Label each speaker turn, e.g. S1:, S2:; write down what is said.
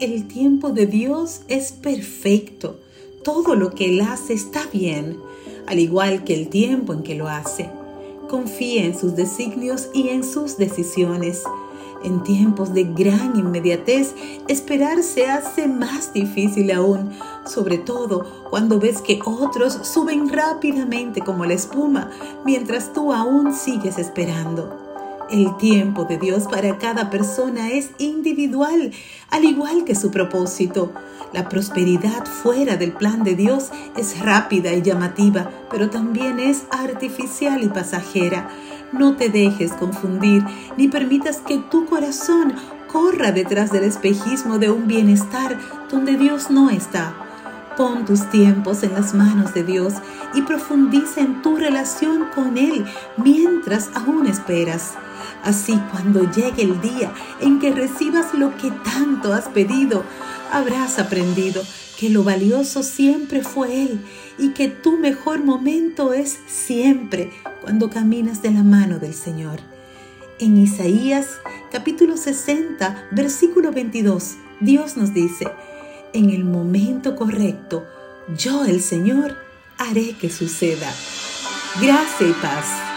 S1: El tiempo de Dios es perfecto. Todo lo que Él hace está bien, al igual que el tiempo en que lo hace. Confía en sus designios y en sus decisiones. En tiempos de gran inmediatez, esperar se hace más difícil aún, sobre todo cuando ves que otros suben rápidamente como la espuma, mientras tú aún sigues esperando. El tiempo de Dios para cada persona es individual, al igual que su propósito. La prosperidad fuera del plan de Dios es rápida y llamativa, pero también es artificial y pasajera. No te dejes confundir ni permitas que tu corazón corra detrás del espejismo de un bienestar donde Dios no está. Pon tus tiempos en las manos de Dios y profundiza en tu relación con Él mientras aún esperas. Así cuando llegue el día en que recibas lo que tanto has pedido, habrás aprendido que lo valioso siempre fue Él y que tu mejor momento es siempre cuando caminas de la mano del Señor. En Isaías capítulo 60, versículo 22, Dios nos dice, en el momento correcto, yo el Señor haré que suceda. Gracia y paz.